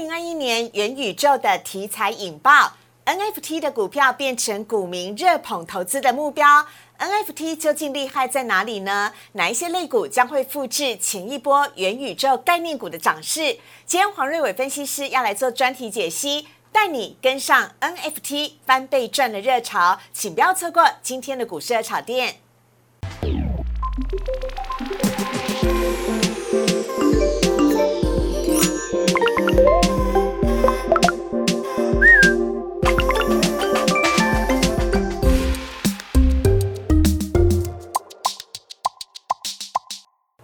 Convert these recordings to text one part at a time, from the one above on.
零二一年元宇宙的题材引爆，NFT 的股票变成股民热捧投资的目标。NFT 究竟厉害在哪里呢？哪一些类股将会复制前一波元宇宙概念股的涨势？今天黄瑞伟分析师要来做专题解析，带你跟上 NFT 翻倍赚的热潮，请不要错过今天的股市热炒店。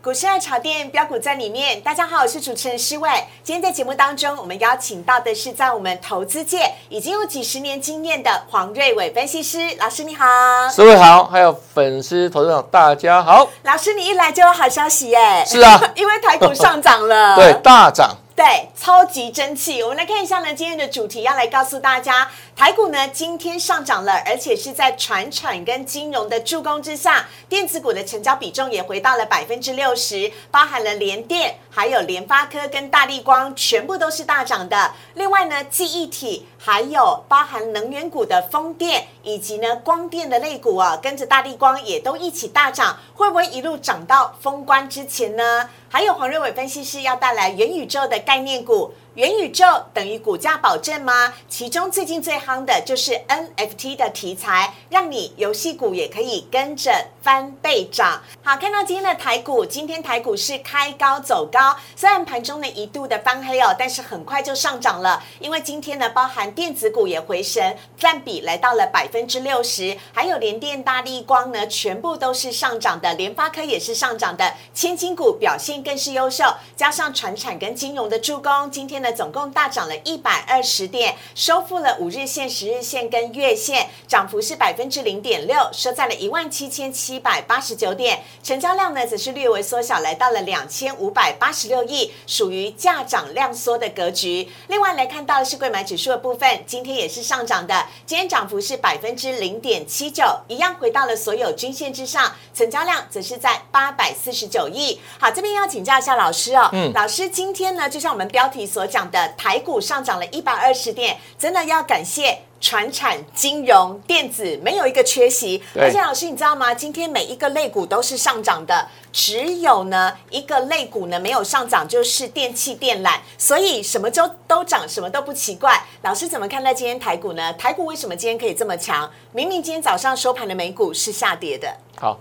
股市爱炒店标股在里面，大家好，我是主持人施伟。今天在节目当中，我们邀请到的是在我们投资界已经有几十年经验的黄瑞伟分析师老师，你好。施伟好，还有粉丝投资者大家好。老师，你一来就有好消息耶！是啊，因为台股上涨了，对，大涨。对，超级争气。我们来看一下呢，今天的主题要来告诉大家，台股呢今天上涨了，而且是在船产跟金融的助攻之下，电子股的成交比重也回到了百分之六十，包含了联电、还有联发科跟大力光，全部都是大涨的。另外呢，记忆体还有包含能源股的风电，以及呢光电的类股啊，跟着大力光也都一起大涨，会不会一路涨到封关之前呢？还有黄瑞伟分析师要带来元宇宙的概念股。元宇宙等于股价保证吗？其中最近最夯的就是 NFT 的题材，让你游戏股也可以跟着翻倍涨。好，看到今天的台股，今天台股是开高走高，虽然盘中呢一度的翻黑哦，但是很快就上涨了。因为今天呢，包含电子股也回神，占比来到了百分之六十，还有联电、大力光呢，全部都是上涨的，联发科也是上涨的，千金股表现更是优秀，加上船产跟金融的助攻，今天呢。总共大涨了一百二十点，收复了五日线、十日线跟月线，涨幅是百分之零点六，收在了一万七千七百八十九点。成交量呢，则是略微缩小，来到了两千五百八十六亿，属于价涨量缩的格局。另外来看到的是贵买指数的部分，今天也是上涨的，今天涨幅是百分之零点七九，一样回到了所有均线之上。成交量则是在八百四十九亿。好，这边要请教一下老师哦，嗯，老师今天呢，就像我们标题所讲。讲的台股上涨了一百二十点，真的要感谢船产、金融、电子没有一个缺席。而且老师，你知道吗？今天每一个类股都是上涨的，只有呢一个类股呢没有上涨，就是电器电缆。所以什么都都涨，什么都不奇怪。老师怎么看待今天台股呢？台股为什么今天可以这么强？明明今天早上收盘的美股是下跌的。好，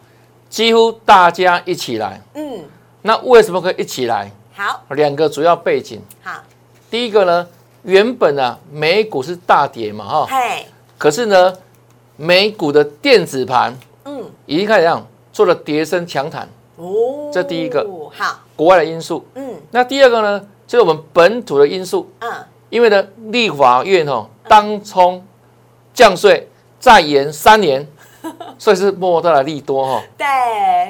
几乎大家一起来。嗯，那为什么可以一起来？好，两个主要背景。好。第一个呢，原本啊美股是大跌嘛，哈，可是呢，美股的电子盘，嗯，已经开始这样做了跌升强弹，哦，这第一个，好，国外的因素，嗯，那第二个呢，就是我们本土的因素，嗯，因为呢，立法院哦当冲降税再延三年。所以是默默带来利多哈，对，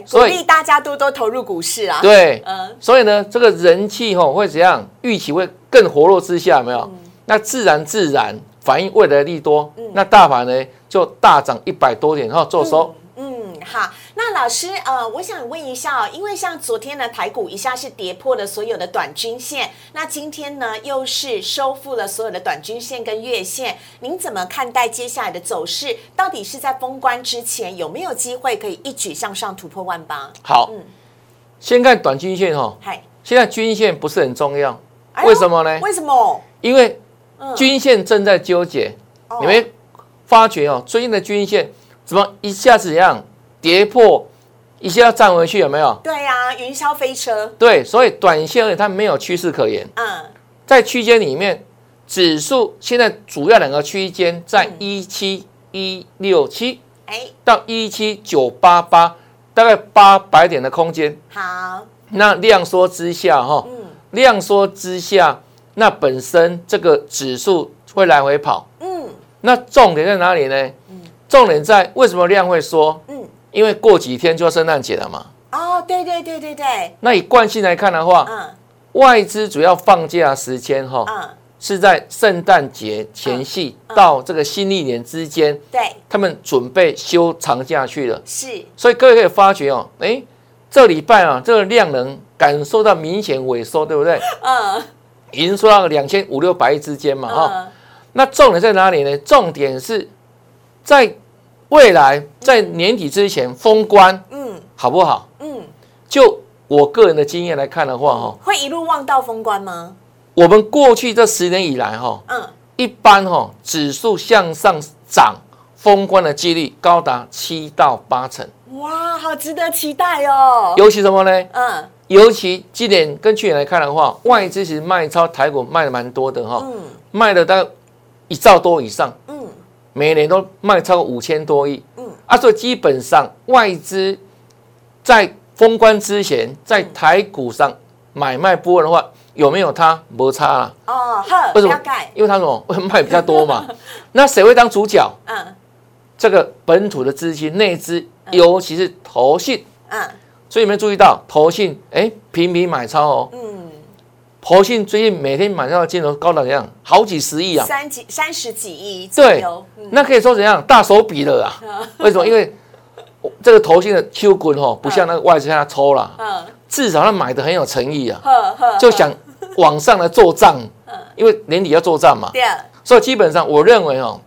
鼓励大家多多投入股市啊。对，嗯，所以呢，这个人气哈会怎样？预期会更活络之下，没有？那自然自然反映未来的利多，那大盘呢就大涨一百多点，然后做收。好，那老师，呃，我想问一下哦，因为像昨天呢，台股一下是跌破了所有的短均线，那今天呢又是收复了所有的短均线跟月线，您怎么看待接下来的走势？到底是在封关之前有没有机会可以一举向上突破万八？好，嗯，先看短均线哈，嗨，现在均线不是很重要，为什么呢？为什么？因为均线正在纠结，你们发觉哦，最近的均线怎么一下子这样？跌破一下要站回去有没有？对呀，云霄飞车。对，所以短线而它没有趋势可言。嗯，在区间里面，指数现在主要两个区间在一七一六七，哎，到一七九八八，大概八百点的空间。好，那量缩之下哈，嗯，量缩之下，那本身这个指数会来回跑。嗯，那重点在哪里呢？嗯，重点在为什么量会缩？嗯。因为过几天就要圣诞节了嘛。哦，对对对对对。那以惯性来看的话，嗯，外资主要放假时间哈，嗯，是在圣诞节前夕到这个新历年之间，对，他们准备休长假去了。是。所以各位可以发觉哦，哎，这礼拜啊，这个量能感受到明显萎缩，对不对？嗯。已经说到两千五六百亿之间嘛，哈。那重点在哪里呢？重点是在未来，在年底之前封关，嗯，好不好？嗯，就我个人的经验来看的话，哈，会一路望到封关吗？我们过去这十年以来，哈，嗯，一般哈，指数向上涨，封关的几率高达七到八成。哇，好值得期待哦！尤其什么呢？嗯，尤其今年跟去年来看的话，外资其实卖超台股卖的蛮多的哈，嗯，卖了大概一兆多以上，嗯，每年都卖超过五千多亿，嗯，啊，所以基本上外资在封关之前，在台股上买卖波的话。有没有它摩擦啊？哦，为什么？因为它什么 卖比较多嘛。那谁会当主角？嗯，这个本土的资金内资，尤其是投信。嗯，所以有没有注意到投信？哎，频频买超哦。嗯，投信最近每天买超的金额高到怎样？好几十亿啊！三几三十几亿。对，那可以说怎样？大手笔了啊！为什么？因为这个投信的 Q 滚哦，不像那个外资他抽了。嗯，至少他买的很有诚意啊。就想。往上来做账，因为年底要做账嘛，对，所以基本上我认为哦，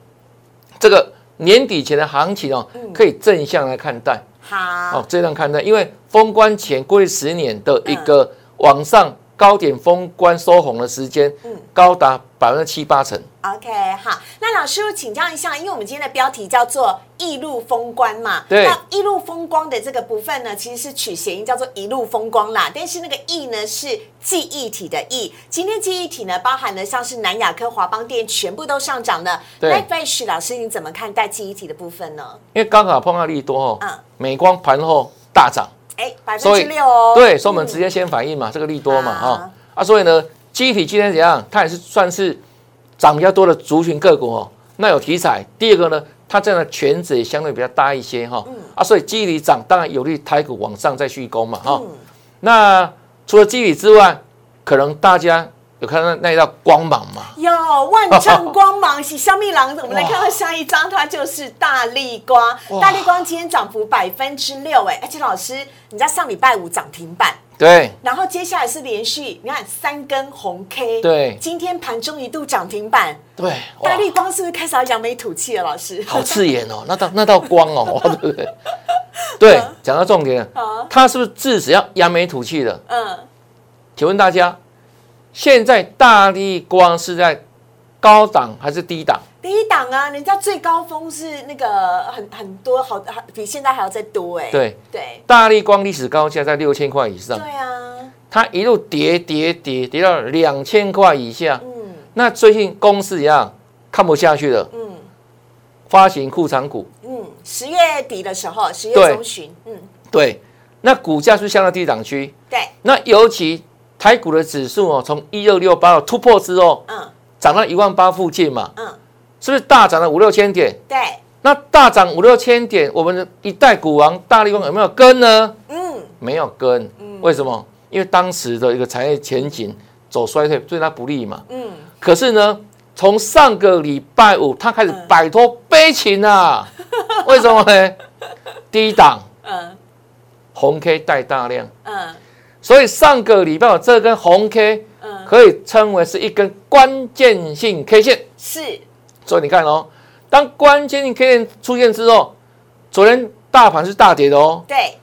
这个年底前的行情哦，可以正向来看待，好，哦，这样看待，因为封关前过去十年的一个往上。高点封关收红的时间，嗯，高达百分之七八成。OK，好，那老师请教一下，因为我们今天的标题叫做“一路风光”嘛，对，那一路风光的这个部分呢，其实是取谐音，叫做“一路风光”啦。但是那个“意”呢，是记忆体的“意”。今天记忆体呢，包含了像是南亚科、华邦店，全部都上涨了。对，Fish 老师，你怎么看待记忆体的部分呢？因为刚好碰到利多哦，嗯，美光盘后大涨。哎，百分之六哦，对，所以我们直接先反应嘛，这个利多嘛，哈啊，所以呢，机体今天怎样？它也是算是涨比较多的族群个股哦。那有题材。第二个呢，它这样的权值也相对比较大一些哈。啊，所以机体涨当然有利台股往上再续攻嘛，哈。那除了机体之外，可能大家有看到那一道光芒吗？有万丈光芒是小米狼，我们来看到下一张，它就是大力光。大力光今天涨幅百分之六，哎，而且老师。你在上礼拜五涨停板，对，然后接下来是连续，你看三根红 K，对，今天盘中一度涨停板，对，大力光是不是开始要扬眉吐气了？老师，好刺眼哦，那道那道光哦，对不对？对，讲到重点，他是不是至少要扬眉吐气的？嗯，请问大家，现在大力光是在高档还是低档？低档啊，人家最高峰是那个很很多，好比现在还要再多哎。对对，大力光历史高价在六千块以上。对啊，它一路跌跌跌跌到两千块以下。嗯，那最近公司一样看不下去了。嗯，发行库藏股。嗯，十月底的时候，十月中旬。嗯，对，那股价是相当低档区。对，那尤其台股的指数哦，从一二六八突破之后，嗯，涨到一万八附近嘛。嗯。是不是大涨了五六千点？对，那大涨五六千点，我们的一代股王大力光有没有跟呢？嗯，没有跟。嗯，为什么？因为当时的一个产业前景走衰退，对它不利嘛。嗯，可是呢，从上个礼拜五，它开始摆脱悲情啊。为什么呢？低档，嗯，红 K 带大量，嗯，所以上个礼拜五这根红 K，嗯，可以称为是一根关键性 K 线。是。所以你看哦，当关键性 K 线出现之后，昨天大盘是大跌的哦。对，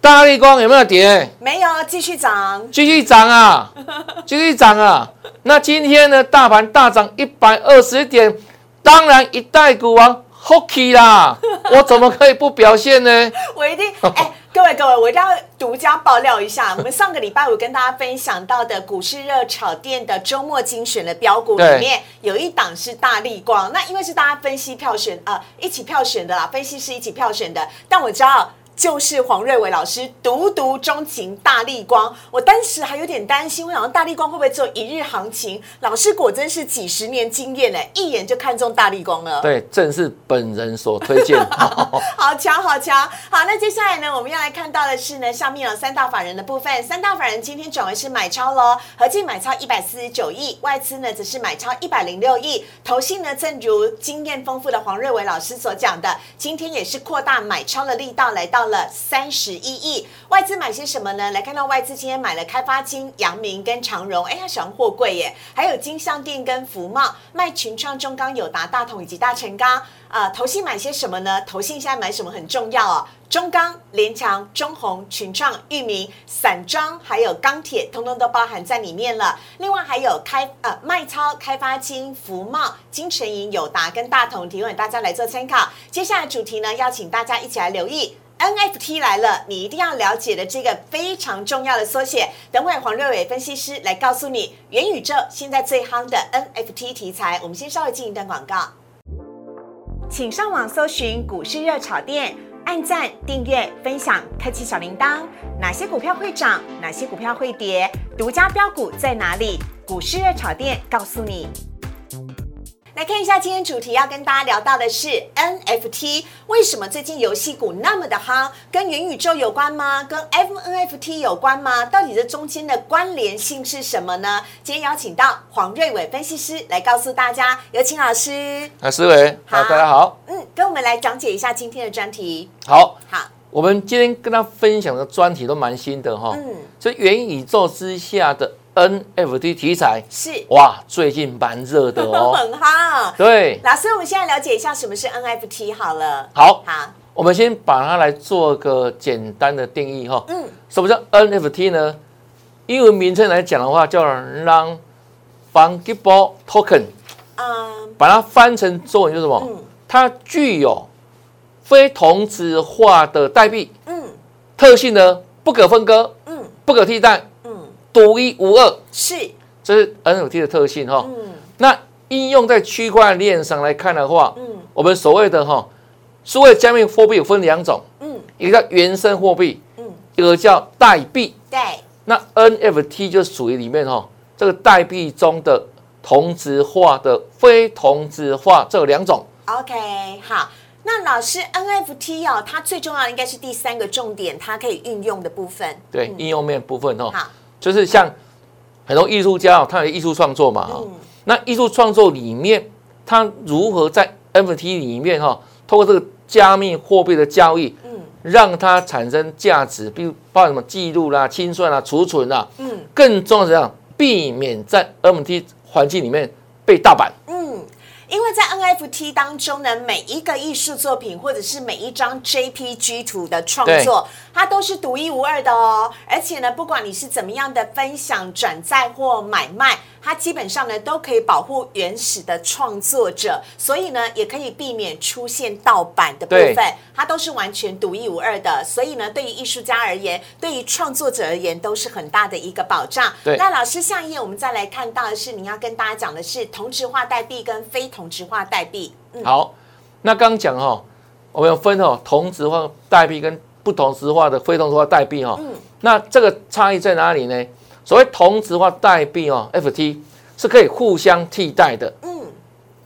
大力光有没有跌？没有，继续涨。继续涨啊，继续涨啊。那今天呢，大盘大涨一百二十点，当然一代股王 Hockey 啦，我怎么可以不表现呢？我一定哎。各位各位，我一定要独家爆料一下，我们上个礼拜五跟大家分享到的股市热炒店的周末精选的标股里面，有一档是大力光。那因为是大家分析票选啊，一起票选的啦，分析师一起票选的，但我知道。就是黄瑞伟老师独独钟情大力光，我当时还有点担心，我想大力光会不会只有一日行情？老师果真是几十年经验呢，一眼就看中大力光了。对，正是本人所推荐。好巧，好巧。好，那接下来呢，我们要来看到的是呢，下面有三大法人的部分，三大法人今天转为是买超喽，合计买超一百四十九亿，外资呢则是买超一百零六亿，投信呢正如经验丰富的黄瑞伟老师所讲的，今天也是扩大买超的力道，来到。了三十一亿。外资买些什么呢？来看到外资今天买了开发金、阳明跟长荣，哎呀，小货柜耶，还有金相店跟福茂，卖群创、中钢、友达、大同以及大成钢。啊，投信买些什么呢？投信现在买什么很重要哦。中钢、联强、中红、群创、裕民、散装，还有钢铁，通通都包含在里面了。另外还有开呃卖超、开发金、福茂、金城银、友达跟大同，提供大家来做参考。接下来主题呢，邀请大家一起来留意 NFT 来了，你一定要了解的这个非常重要的缩写。等会黄瑞伟分析师来告诉你，元宇宙现在最夯的 NFT 题材。我们先稍微进一段广告，请上网搜寻股市热炒店。按赞、订阅、分享，开启小铃铛。哪些股票会涨？哪些股票会跌？独家标股在哪里？股市热炒店告诉你。来看一下今天主题要跟大家聊到的是 NFT，为什么最近游戏股那么的夯？跟元宇宙有关吗？跟 FNFT 有关吗？到底这中间的关联性是什么呢？今天邀请到黄瑞伟分析师来告诉大家，有请老师。啊，思维，好，大家好。嗯，跟我们来讲解一下今天的专题。好，好，我们今天跟他分享的专题都蛮新的哈。嗯，这元宇宙之下的。NFT 题材是哇，最近蛮热的哦，很好。对，老师，我们现在了解一下什么是 NFT 好了。好，好，我们先把它来做个简单的定义哈。嗯，什么叫 NFT 呢？英文名称来讲的话，叫 Non-Fungible Token。嗯，把它翻成中文就是什么？嗯，它具有非同质化的代币。嗯，特性呢，不可分割。嗯，不可替代。独一无二是，这是 NFT 的特性哈。嗯，那应用在区块链上来看的话，嗯，我们所谓的哈，所谓加密货币有分两种，嗯，一个叫原生货币，嗯，一个叫代币。对，那 NFT 就属于里面哈，这个代币中的同质化的非同质化这两种。OK，好，那老师 NFT 哦，它最重要的应该是第三个重点，它可以运用的部分。对，应用面部分哦。好。就是像很多艺术家哦，他有艺术创作嘛，那艺术创作里面，他如何在 NFT 里面哈，通过这个加密货币的交易，嗯，让它产生价值，比如包括什么记录啦、清算啦、储存啦，嗯，更重要是这样，避免在 NFT 环境里面被盗版。嗯。因为在 NFT 当中呢，每一个艺术作品或者是每一张 JPG 图的创作，它都是独一无二的哦。而且呢，不管你是怎么样的分享、转载或买卖。它基本上呢都可以保护原始的创作者，所以呢也可以避免出现盗版的部分，它都是完全独一无二的。所以呢，对于艺术家而言，对于创作者而言，都是很大的一个保障。那老师下一页我们再来看到的是，你要跟大家讲的是同质化代币跟非同质化代币。好，那刚讲哦，我们要分哦同质化代币跟不同质化的非同质化代币哈。嗯，那这个差异在哪里呢？所谓同质化代币哦，FT 是可以互相替代的。嗯，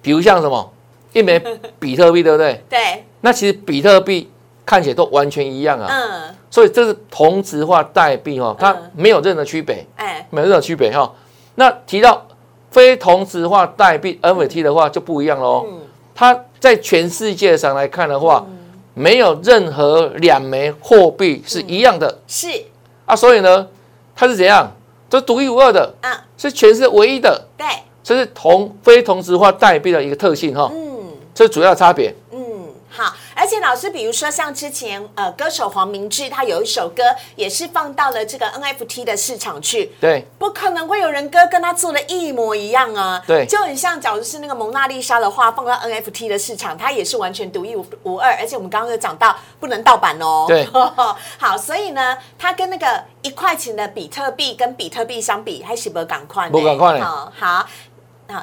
比如像什么一枚比特币，对不对？对。那其实比特币看起来都完全一样啊。嗯。所以这是同质化代币哦，它没有任何区别。哎，没有任何区别哈。那提到非同质化代币 NFT 的话就不一样喽。嗯。它在全世界上来看的话，没有任何两枚货币是一样的。是。啊，所以呢，它是怎样？这是独一无二的，啊，是全世界唯一的，对，这是同非同质化代币的一个特性哈，嗯，这是主要差别，嗯。好，而且老师，比如说像之前呃，歌手黄明志他有一首歌也是放到了这个 NFT 的市场去，对，不可能会有人歌跟他做的一模一样啊，对，就很像，假如是那个蒙娜丽莎的画放到 NFT 的市场，它也是完全独一无二，而且我们刚刚有讲到不能盗版哦，对，好，所以呢，它跟那个一块钱的比特币跟比特币相比，还是不赶快，不赶快，好，好，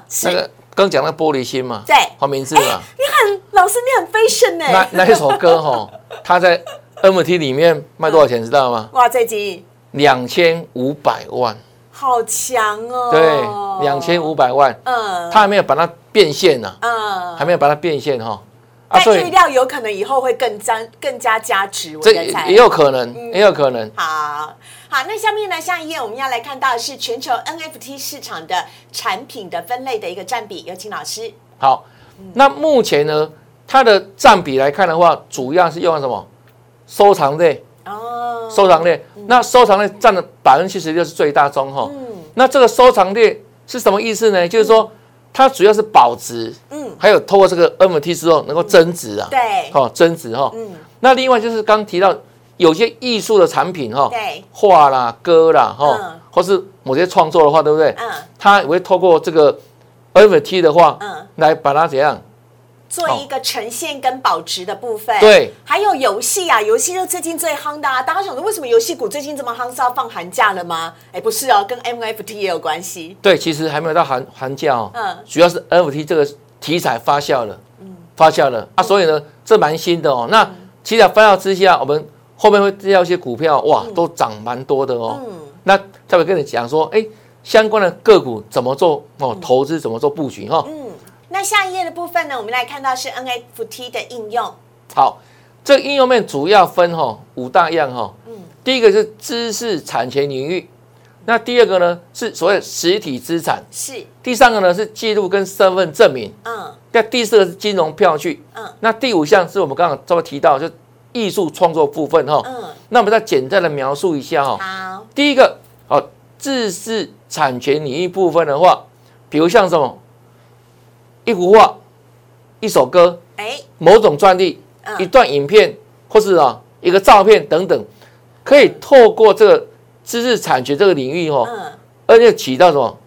是。刚讲那玻璃心嘛，对，黄明志嘛，你很老师，你很 fashion 哎。那那一首歌哈，他在 MT 里面卖多少钱，知道吗？哇，这集两千五百万，好强哦。对，两千五百万，嗯，他还没有把它变现呢，嗯，还没有把它变现哈。但预料有可能以后会更加更加加值，这也有可能，也有可能。好好，那下面呢，下一页我们要来看到的是全球 NFT 市场的产品的分类的一个占比，有请老师。好，那目前呢，它的占比来看的话，主要是用什么？收藏类。哦，收藏类，那收藏类占了百分之七十六是最大宗哈。嗯，那这个收藏类是什么意思呢？就是说它主要是保值，嗯，还有透过这个 NFT 之后能够增值啊，对，哦，增值哈。嗯，那另外就是刚提到有些艺术的产品哈，对，画啦、歌啦哈，或是某些创作的话，对不对？嗯，它也会透过这个 NFT 的话，嗯，来把它怎样？做一个呈现跟保值的部分，对，还有游戏啊，游戏就最近最夯的啊。大家想说，为什么游戏股最近这么夯？是要放寒假了吗？哎，不是哦，跟 NFT 也有关系。对，其实还没有到寒寒假哦。嗯，主要是 NFT 这个题材发酵了，嗯，发酵了啊，所以呢，这蛮新的哦。那题材发酵之下，我们后面会介绍一些股票，哇，都涨蛮多的哦。嗯，那再会跟你讲说，哎，相关的个股怎么做哦？投资怎么做布局哈？嗯。那下一页的部分呢？我们来看到是 NFT 的应用。好，这应用面主要分哈五大样哈。嗯。第一个是知识产权领域，那第二个呢是所谓实体资产。是。第三个呢是记录跟身份证明。嗯。那第四个是金融票据。嗯。那第五项是我们刚刚稍微提到，就艺术创作部分哈。嗯。那我们再简单的描述一下哈。好。第一个，好，知识产权领域部分的话，比如像什么？一幅画，一首歌，哎，某种专利，一段影片，或是啊一个照片等等，可以透过这个知识产权这个领域哦，而且起到什么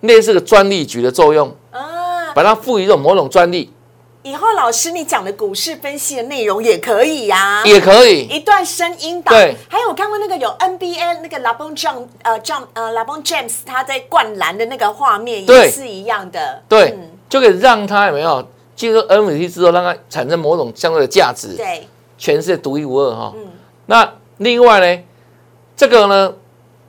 类似个专利局的作用啊，把它赋予一种某种专利。以后老师你讲的股市分析的内容也可以呀，也可以一段声音档。对，还有我看过那个有 NBA 那个 LeBron James 呃 James 呃 LeBron James 他在灌篮的那个画面也是一样的。对。就可以让他有没有进入 NFT 之后，让它产生某种相对的价值，对，全世界独一无二哈。嗯，那另外呢，这个呢，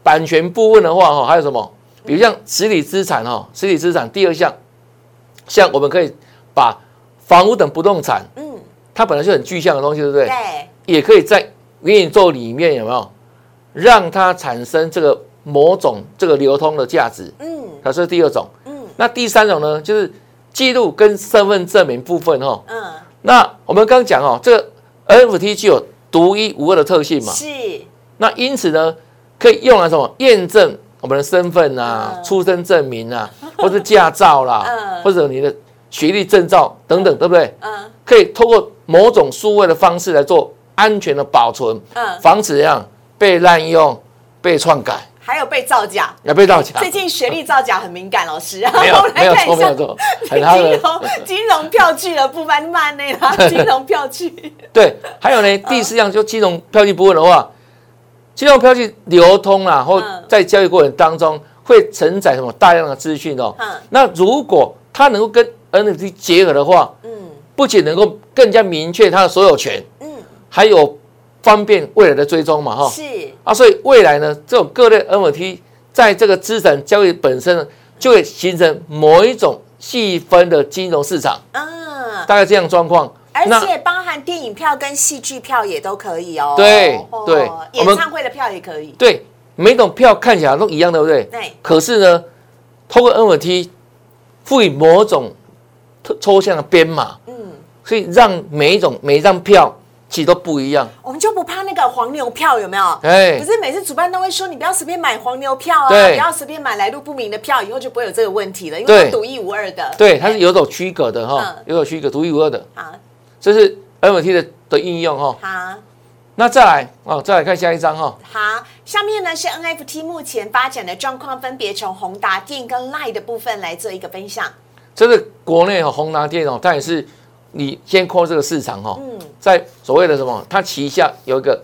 版权部分的话哈，还有什么？比如像实体资产哈，实体资产第二项，像我们可以把房屋等不动产，嗯，它本来就很具象的东西，对不对？对，也可以在元宇宙里面有没有让它产生这个某种这个流通的价值？嗯，它是第二种。嗯，那第三种呢，就是。记录跟身份证明部分哈，嗯，那我们刚讲哦，这个 NFT 具有独一无二的特性嘛，是。那因此呢，可以用来什么验证我们的身份啊、出生证明啊，或者驾照啦，或者你的学历证照等等，对不对？嗯。可以透过某种数位的方式来做安全的保存，嗯，防止这样被滥用、被篡改。还有被造假，要被造假。最近学历造假很敏感，老师。没有，没有错，没有错。金融金融票据的部分慢呢啦，金融票据。对，还有呢，第四样就金融票据部分的话，金融票据流通啊，或在交易过程当中会承载什么大量的资讯哦。嗯。那如果它能够跟 NFT 结合的话，嗯，不仅能够更加明确它的所有权，嗯，还有。方便未来的追踪嘛，哈，是。啊，所以未来呢，这种各类 NFT 在这个资产交易本身呢，就会形成某一种细分的金融市场，嗯，大概这样状况，而且包含电影票跟戏剧票也都可以哦，对对，演唱会的票也可以，对，每种票看起来都一样，对不对？对，可是呢，通过 NFT 赋予某种抽抽象的编码，嗯，所以让每一种每一张票。其实都不一样，我们就不怕那个黄牛票有没有？哎，可是每次主办都会说，你不要随便买黄牛票啊，不要随便买来路不明的票，以后就不会有这个问题了，因为独一无二的。对，它是有种区隔的哈，有种区隔，独一无二的。好，这是 NFT 的的应用哈。好，那再来哦，再来看下一张哈。好，下面呢是 NFT 目前发展的状况，分别从宏达电跟 Line 的部分来做一个分享。这是国内哈宏达电哦，它也是。你先扩这个市场哈，在所谓的什么，它旗下有一个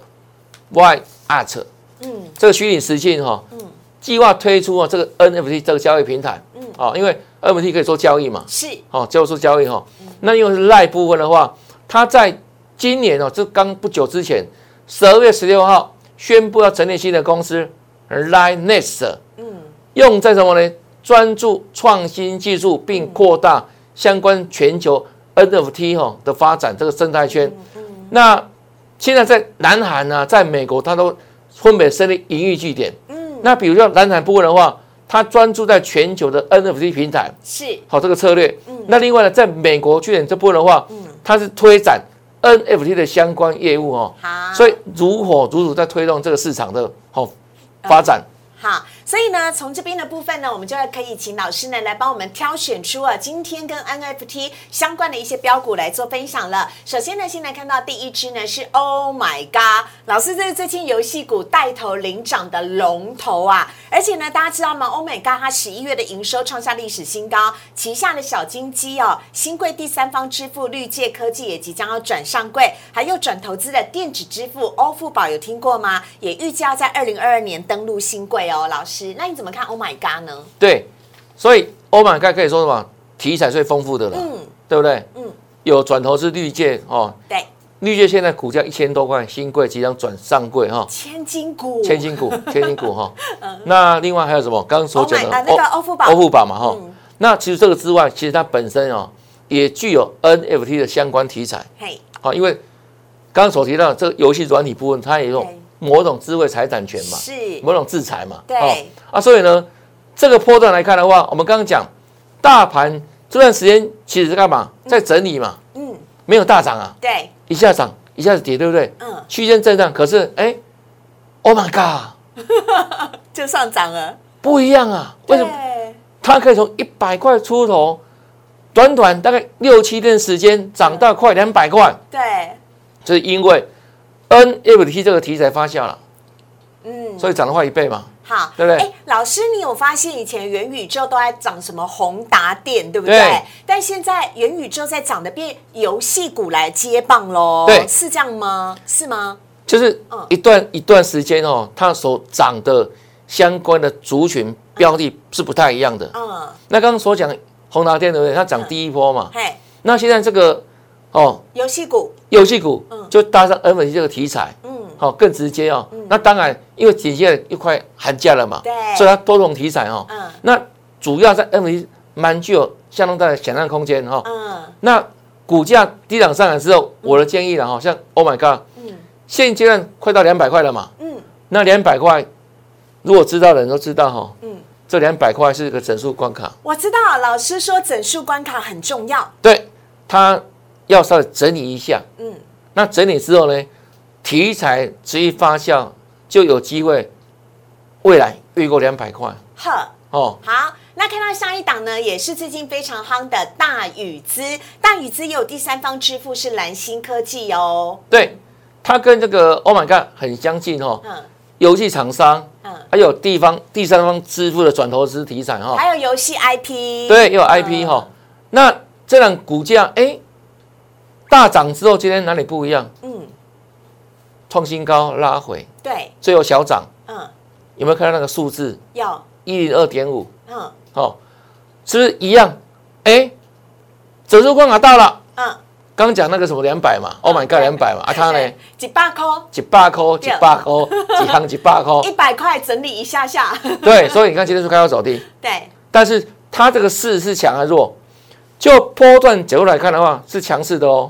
Y Art，嗯，这个虚拟实境哈，嗯，计划推出啊这个 NFT 这个交易平台，嗯，啊，因为 NFT 可以做交易嘛，是，哦，交易做交易哈，那因为是赖部分的话，它在今年哦，这刚不久之前，十二月十六号宣布要成立新的公司 Linext，嗯，用在什么呢？专注创新技术，并扩大相关全球。NFT 哈的发展这个生态圈，那现在在南韩呢，在美国，它都分别设立营运据点。嗯，那比如说南韩部分的话，它专注在全球的 NFT 平台，是好这个策略。嗯，那另外呢，在美国据点这部分的话，嗯，它是推展 NFT 的相关业务哦。好，所以如火如荼在推动这个市场的好发展。好。所以呢，从这边的部分呢，我们就要可以请老师呢来帮我们挑选出啊，今天跟 NFT 相关的一些标股来做分享了。首先呢，先来看到第一支呢是 Oh My God，老师这是最近游戏股带头领涨的龙头啊，而且呢，大家知道吗？Oh My God，它十一月的营收创下历史新高，旗下的小金鸡哦，新贵第三方支付绿界科技也即将要转上柜，还有转投资的电子支付欧付宝有听过吗？也预计要在二零二二年登陆新贵哦，老师。那你怎么看 Oh my God 呢？对，所以 Oh my God 可以说什么？题材最丰富的了，嗯，对不对？嗯，有转投资绿界哦，对，绿界现在股价一千多块，新贵即将转上柜哈，千金股，千金股，千金股哈。那另外还有什么？刚刚所讲的那个欧付宝，欧付宝嘛哈。那其实这个之外，其实它本身哦也具有 NFT 的相关题材，嘿，好，因为刚刚所提到这个游戏软体部分，它也有。某种智慧财产权嘛，是。某种制裁嘛，对。啊，所以呢，这个波段来看的话，我们刚刚讲大盘这段时间其实是干嘛，在整理嘛，嗯，没有大涨啊，对，一下涨一下子跌，对不对？嗯，区间震荡，可是哎，Oh my God，就上涨了，不一样啊，为什么？它可以从一百块出头，短短大概六七天时间涨到快两百块，对，这是因为。NFT 这个题材发酵了，嗯，所以涨的话一倍嘛，好，对不对？哎，老师，你有发现以前元宇宙都在涨什么宏达电，对不对？但现在元宇宙在涨的变游戏股来接棒喽，对，是这样吗？是吗？就是一段一段时间哦，它所涨的相关的族群标的是不太一样的。嗯，那刚刚所讲宏达电对不对？它涨第一波嘛，嘿，那现在这个。哦，游戏股，游戏股，嗯，就搭上 NFT 这个题材，嗯，好，更直接哦。那当然，因为紧接着又快寒假了嘛，对，所以它多种题材哦。嗯，那主要在 NFT 蛮具有相当大的想象空间哈。嗯，那股价低档上来之后，我的建议了哈，像 Oh my God，嗯，现阶段快到两百块了嘛，嗯，那两百块，如果知道的人都知道哈，嗯，这两百块是一个整数关卡。我知道，老师说整数关卡很重要。对，它。要稍微整理一下，嗯，那整理之后呢，题材持续发酵，就有机会未来越过两百块。呵，哦，好，那看到下一档呢，也是最近非常夯的大宇资，大宇资也有第三方支付是蓝星科技哦。对，它跟这个 Oh my God 很相近哦。嗯，游戏厂商，嗯，还有地方第三方支付的转投资题材哈，还有游戏 IP，对，有 IP 哈。那这档股价，哎。大涨之后，今天哪里不一样？嗯，创新高拉回，对，最后小涨。嗯，有没有看到那个数字？有，一零二点五。嗯，好，是不是一样？哎，指数关卡到了。嗯，刚讲那个什么两百嘛，Oh my God，两百嘛，啊，它呢？几百块，几百块，几百块，几行几百块，一百块整理一下下。对，所以你看今天是开高走低。对，但是它这个势是强还是弱？就波段角度来看的话，是强势的哦。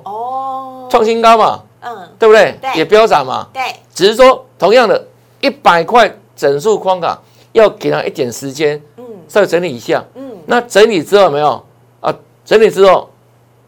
哦，创新高嘛，嗯，对不对？对，也飙涨嘛。对，只是说同样的，一百块整数框卡要给它一点时间，嗯，稍微整理一下。嗯，那整理之后没有啊？整理之后，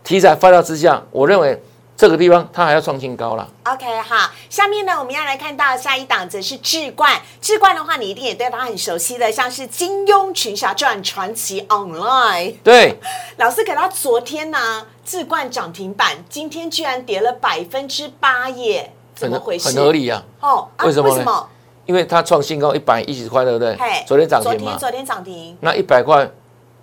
题材发酵之下，我认为。这个地方它还要创新高了。OK，好，下面呢我们要来看到下一档则是智冠。智冠的话，你一定也对它很熟悉的，像是《金庸群侠传传奇 Online》。对，老师给他昨天呢，智冠涨停板，今天居然跌了百分之八耶，怎么回事？很合理呀。哦，为什么？为什么？因为它创新高一百一十块，对不对？昨天涨停嘛。昨天昨天涨停。那一百块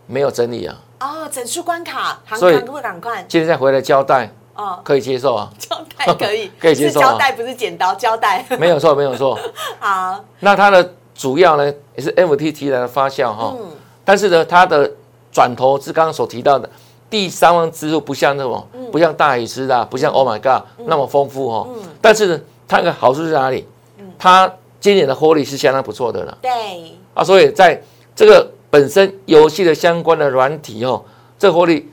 没有整理啊。哦，整数关卡，行行不赶快。今天再回来交代。哦，可以接受啊，胶带可以，可以接受胶带不是剪刀，胶带 没有错，没有错。好，那它的主要呢也是 FT 提来的发酵哈，嗯，但是呢，它的转投是刚刚所提到的第三方支付不像那种，不像大宇吃的，不像 Oh my God 那么丰富哈，嗯，但是呢，它的好处是哪里？嗯，它今年的获利是相当不错的了，对，啊，所以在这个本身游戏的相关的软体哦，这获利。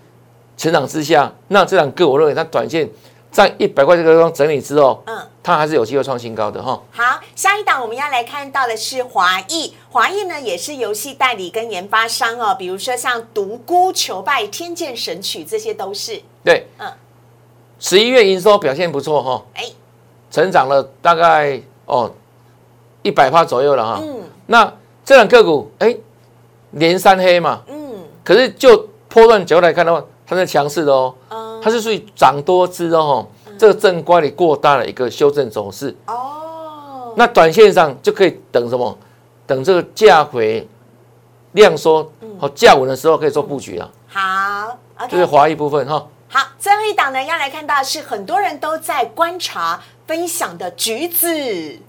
成长之下，那这两个我认为它短线在一百块这个地方整理之后，嗯，它还是有机会创新高的哈。好，下一档我们要来看到的是华谊，华谊呢也是游戏代理跟研发商哦，比如说像独孤求败、天剑神曲，这些都是。对，嗯，十一月营收表现不错哈，哎，成长了大概哦一百趴左右了哈。嗯，那这两个股哎连三黑嘛，嗯，可是就波段角度来看的话，它在强势的哦，它是属于涨多之哦，这个正乖离过大的一个修正走势哦。那短线上就可以等什么？等这个价回量缩好价稳的时候，可以做布局了。好，这是华裔部分哈。好，最后一档呢，要来看到是很多人都在观察、分享的橘子。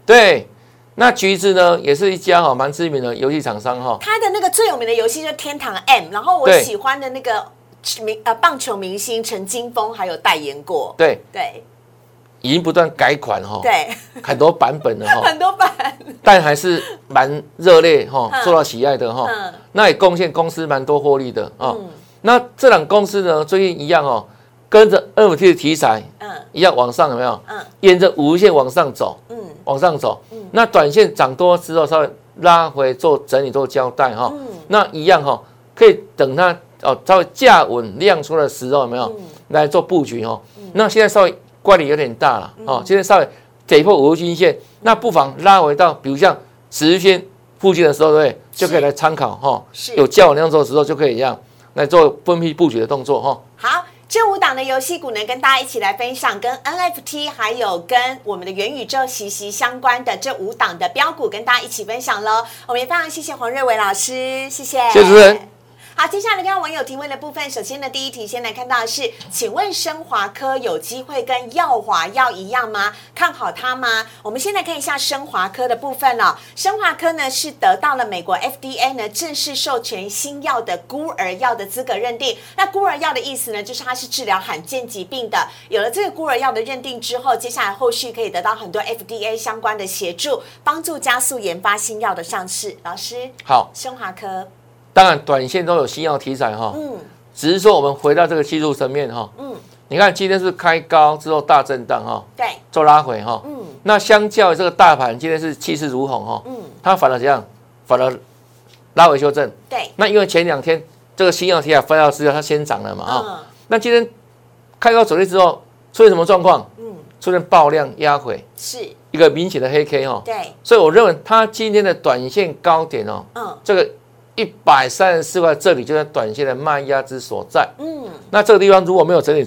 对，那橘子呢，也是一家哈蛮知名的游戏厂商哈。它的那个最有名的游戏就是《天堂 M》，然后我喜欢的那个明呃棒球明星陈金峰还有代言过。对对，已经不断改款哈。对，很多版本的哈。很多版，但还是蛮热烈哈，受到喜爱的哈。嗯。那也贡献公司蛮多获利的啊。嗯。那这两公司呢，最近一样哦。跟着 NFT 的题材，嗯，一样往上有没有？嗯，沿着五日线往上走，嗯，往上走。嗯，那短线涨多之后稍微拉回做整理做交代哈。嗯，那一样哈，可以等它哦稍微价稳量出的时候有没有？来做布局哦。那现在稍微乖离有点大了哦，现在稍微跌破五日均线，那不妨拉回到比如像十日线附近的时候，对不对？就可以来参考哈。是，有价稳量做的时候就可以一样来做分批布局的动作哈。好。这五档的游戏股呢，跟大家一起来分享，跟 NFT 还有跟我们的元宇宙息息相关的这五档的标股，跟大家一起分享喽。我们也非常谢谢黄瑞伟老师，谢谢，谢谢主持人。好，接下来看到网友提问的部分。首先呢，第一题先来看到的是，请问升华科有机会跟耀华药一样吗？看好它吗？我们先来看一下升华科的部分哦。升华科呢是得到了美国 FDA 呢正式授权新药的孤儿药的资格认定。那孤儿药的意思呢，就是它是治疗罕见疾病的。有了这个孤儿药的认定之后，接下来后续可以得到很多 FDA 相关的协助，帮助加速研发新药的上市。老师，好，升华科。当然，短线都有新药题材哈，嗯，只是说我们回到这个技术层面哈，嗯，你看今天是开高之后大震荡哈，对，做拉回哈，嗯，那相较于这个大盘今天是气势如虹哈，嗯，它反而怎样？反而拉回修正，对，那因为前两天这个新药题材发酵之后它先涨了嘛，啊，那今天开高走低之后出现什么状况？嗯，出现爆量压回，是。一个明显的黑 K 哈，对，所以我认为它今天的短线高点哦，嗯，这个。一百三十四块，这里就是短线的卖压之所在。嗯，那这个地方如果没有整理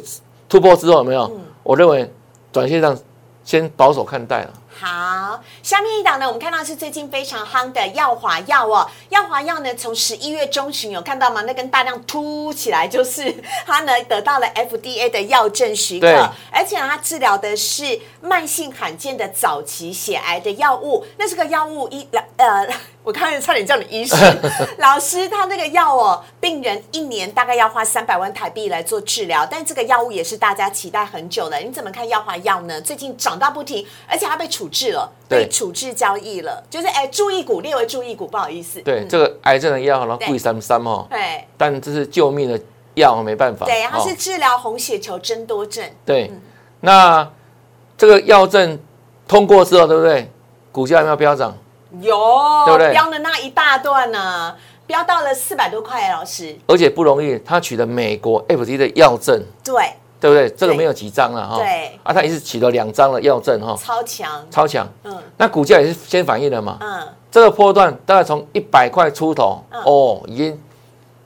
突破之后，有没有？我认为短线上先保守看待了。好，下面一档呢，我们看到是最近非常夯的耀华药哦。耀华药呢，从十一月中旬有看到吗？那根大量凸起来，就是它呢得到了 FDA 的药证许可，而且它治疗的是慢性罕见的早期血癌的药物。那这个药物一呃。我刚才差点叫你医生 老师，他那个药哦，病人一年大概要花三百万台币来做治疗，但这个药物也是大家期待很久了。你怎么看药华药呢？最近涨到不停，而且它被处置了，被处置交易了，就是哎，注意股列为注意股，不好意思。对，这个癌症的药，然后贵三三哦。对，但这是救命的药，没办法。对，它是治疗红血球增多症。对，那这个药证通过之后，对不对？股价有没有飙涨？有，对不对？飙了那一大段呢，飙到了四百多块，老师。而且不容易，他取得美国 FD 的药证，对，对不对？这个没有几张了哈。对。啊，他也是起了两张的药证哈。超强，超强。嗯。那股价也是先反应了嘛。嗯。这个波段大概从一百块出头，哦，已经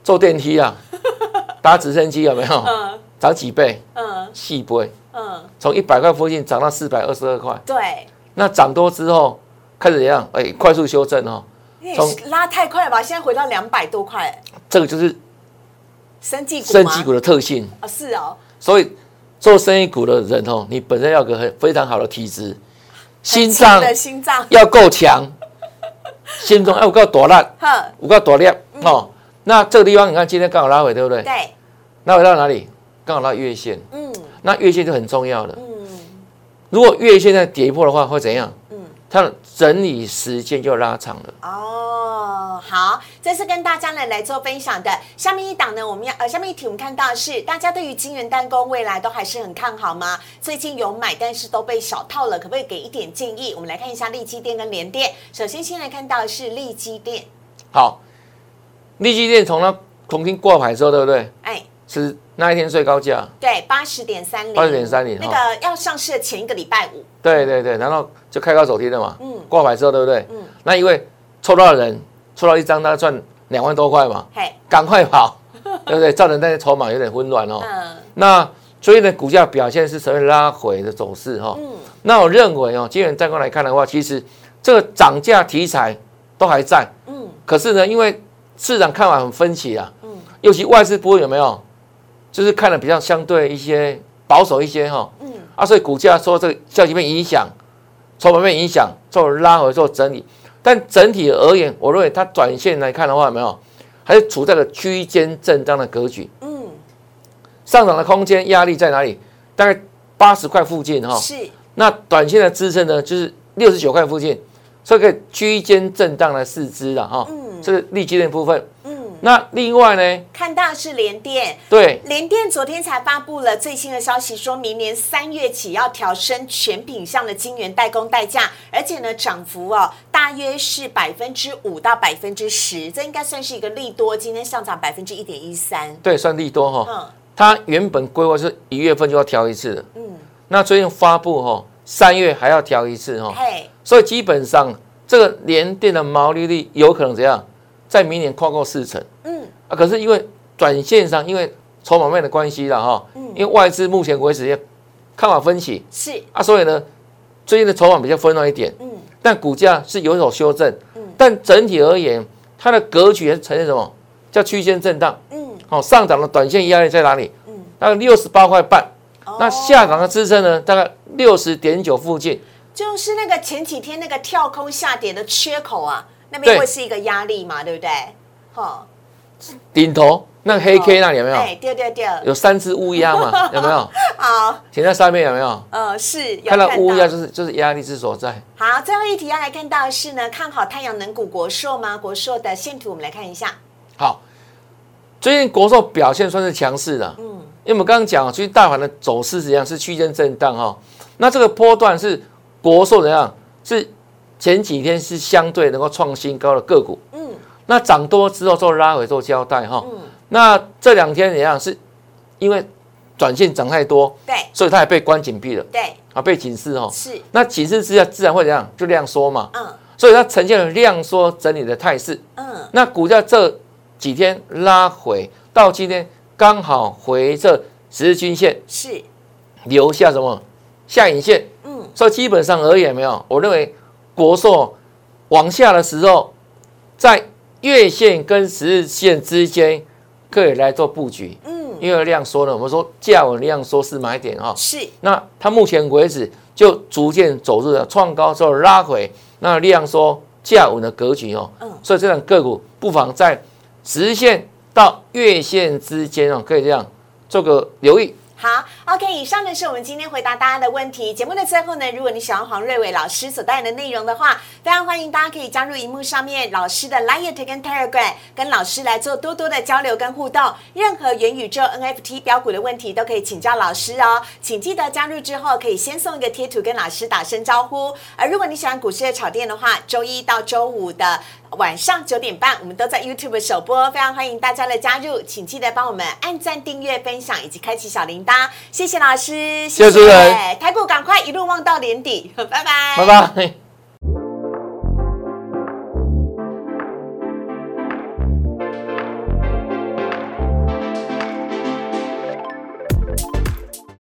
坐电梯啊，搭直升机有没有？嗯。涨几倍？嗯。细倍。嗯。从一百块附近涨到四百二十二块。对。那涨多之后。开始怎样？哎，快速修正哦，从拉太快了吧？现在回到两百多块，这个就是生技股生技股的特性啊，是哦。所以做生意股的人哦，你本身要个很非常好的体质，心脏心脏要够强，心中要 够多烂，我够多亮哦。那这个地方你看，今天刚好拉回，对不对？对。拉回到哪里？刚好到月线。嗯。那月线就很重要了。嗯。如果月线在跌破的话，会怎样？它的整理时间就拉长了哦。好，这是跟大家呢来做分享的。下面一档呢，我们要呃，下面一题我们看到是大家对于金元代工未来都还是很看好吗？最近有买，但是都被小套了，可不可以给一点建议？我们来看一下利基店跟联电。首先先来看到的是利基店。好，利基店从它重新挂牌之后，对不对？哎，是那一天最高价，对，八十点三零，八十点三零，那个要上市的前一个礼拜五，对对对，然后就开高走低了嘛，嗯，挂牌之后对不对？嗯，那因为抽到的人抽到一张，他赚两万多块嘛，嘿，赶快跑，对不对？造成那些筹码有点混乱哦，嗯，那所以呢，股价表现是稍微拉回的走势哈，嗯，那我认为哦，今天再过来看的话，其实这个涨价题材都还在，嗯，可是呢，因为市场看法很分歧啊，嗯，尤其外资波有没有？就是看的比较相对一些保守一些哈，嗯，啊，所以股价受这个消息面影响，筹码面影响，做拉回做整理，但整体而言，我认为它短线来看的话，有没有？还是处在了区间震荡的格局，嗯，上涨的空间压力在哪里？大概八十块附近哈，是，那短线的支撑呢，就是六十九块附近，所以可以区间震荡的四支了哈，嗯，这是利基的部分。那另外呢？看到是联电，对，联电昨天才发布了最新的消息，说明年三月起要调升全品项的晶圆代工代价，而且呢，涨幅哦大约是百分之五到百分之十，这应该算是一个利多。今天上涨百分之一点一三，对，算利多哈。嗯，它原本规划是一月份就要调一次的，嗯，那最近发布哈，三月还要调一次哈，嘿，所以基本上这个联电的毛利率有可能怎样？在明年跨过四成，嗯。啊，可是因为短线上因为筹码面的关系了哈，嗯，因为外资目前为止也看法分歧，是。啊，所以呢，最近的筹码比较分乱一点，嗯，但股价是有所修正，嗯，但整体而言，它的格局是呈现什么？叫区间震荡，嗯，好，上涨的短线压力在哪里？嗯，大概六十八块半，那下涨的支撑呢？大概六十点九附近，就是那个前几天那个跳空下跌的缺口啊。那边会是一个压力嘛，对不对？哈，顶头那个黑 K 那里有没有？哎，对对对，有三只乌鸦嘛？有没有？好，停在上面有没有？呃，是，看到乌鸦就是就是压力之所在。好，最后一题要来看到是呢，看好太阳能股国寿吗？国寿的线图我们来看一下。好，最近国寿表现算是强势的，嗯，因为我们刚刚讲，其实大盘的走势怎样是区间震荡哈，那这个波段是国寿怎样是？前几天是相对能够创新高的个股，嗯，那涨多之后做拉回做交代哈，嗯，那这两天怎样？是因为短线涨太多，对，所以它也被关紧闭了，对，啊，被警示哈，是，那警示之下自然会怎样？就量缩嘛，嗯，所以它呈现了量缩整理的态势，嗯，那股价这几天拉回到今天刚好回这十日均线，是。留下什么？下影线，嗯，所以基本上而言没有，我认为。国寿往下的时候，在月线跟十日线之间可以来做布局。嗯，因为量缩呢，我们说价稳量缩是买点哈。是。那它目前为止就逐渐走入了创高之后拉回，那量缩价稳的格局哦。嗯。所以这种个股不妨在十日线到月线之间哦，可以这样做个留意。好，OK，以上呢是我们今天回答大家的问题。节目的最后呢，如果你喜欢黄瑞伟老师所带来的内容的话，非常欢迎大家可以加入荧幕上面老师的 Line 跟 Telegram，跟老师来做多多的交流跟互动。任何元宇宙 NFT 标股的问题都可以请教老师哦。请记得加入之后可以先送一个贴图跟老师打声招呼。而如果你喜欢股市的炒店的话，周一到周五的。晚上九点半，我们都在 YouTube 首播，非常欢迎大家的加入，请记得帮我们按赞、订阅、分享以及开启小铃铛，谢谢老师，谢谢主持人，台股赶快一路望到年底，拜拜，拜拜。